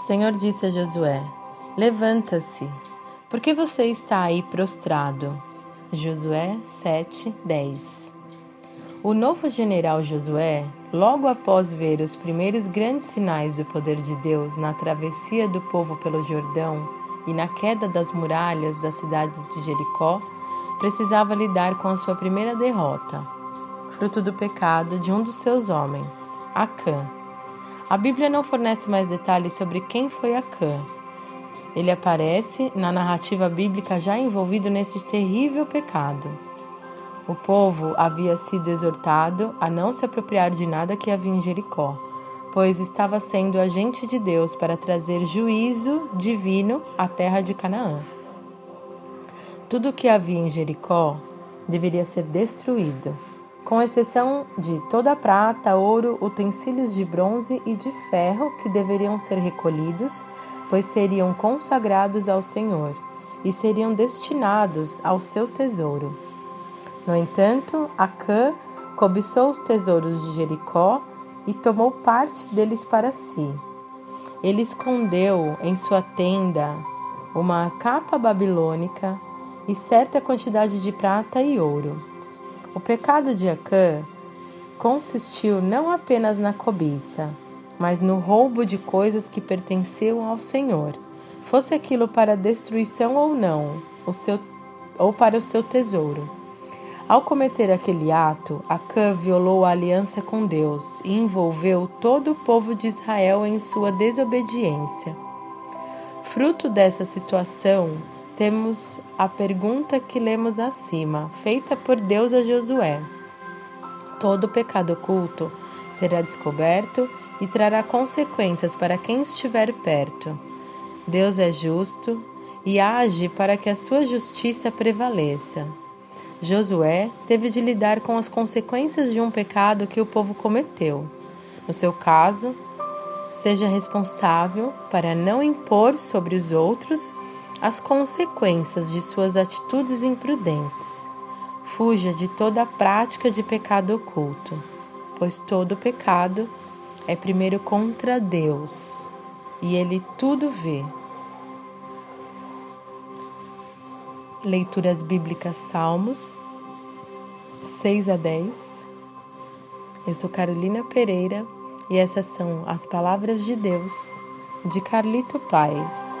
Senhor disse a Josué: Levanta-se, porque você está aí prostrado. Josué 7, 10 O novo general Josué, logo após ver os primeiros grandes sinais do poder de Deus na travessia do povo pelo Jordão e na queda das muralhas da cidade de Jericó, precisava lidar com a sua primeira derrota, fruto do pecado de um dos seus homens, Acã. A Bíblia não fornece mais detalhes sobre quem foi Acã. Ele aparece na narrativa bíblica já envolvido nesse terrível pecado. O povo havia sido exortado a não se apropriar de nada que havia em Jericó, pois estava sendo agente de Deus para trazer juízo divino à terra de Canaã. Tudo o que havia em Jericó deveria ser destruído, com exceção de toda prata, ouro, utensílios de bronze e de ferro que deveriam ser recolhidos, pois seriam consagrados ao Senhor e seriam destinados ao seu tesouro. No entanto, Acã cobiçou os tesouros de Jericó e tomou parte deles para si. Ele escondeu em sua tenda uma capa babilônica e certa quantidade de prata e ouro. O pecado de Acã consistiu não apenas na cobiça, mas no roubo de coisas que pertenciam ao Senhor, fosse aquilo para destruição ou não, o seu, ou para o seu tesouro. Ao cometer aquele ato, Acã violou a aliança com Deus e envolveu todo o povo de Israel em sua desobediência. Fruto dessa situação, temos a pergunta que lemos acima, feita por Deus a Josué. Todo pecado oculto será descoberto e trará consequências para quem estiver perto. Deus é justo e age para que a sua justiça prevaleça. Josué teve de lidar com as consequências de um pecado que o povo cometeu. No seu caso, seja responsável para não impor sobre os outros as consequências de suas atitudes imprudentes. Fuja de toda a prática de pecado oculto, pois todo pecado é primeiro contra Deus e Ele tudo vê. Leituras Bíblicas Salmos 6 a 10. Eu sou Carolina Pereira e essas são as palavras de Deus de Carlito Paz.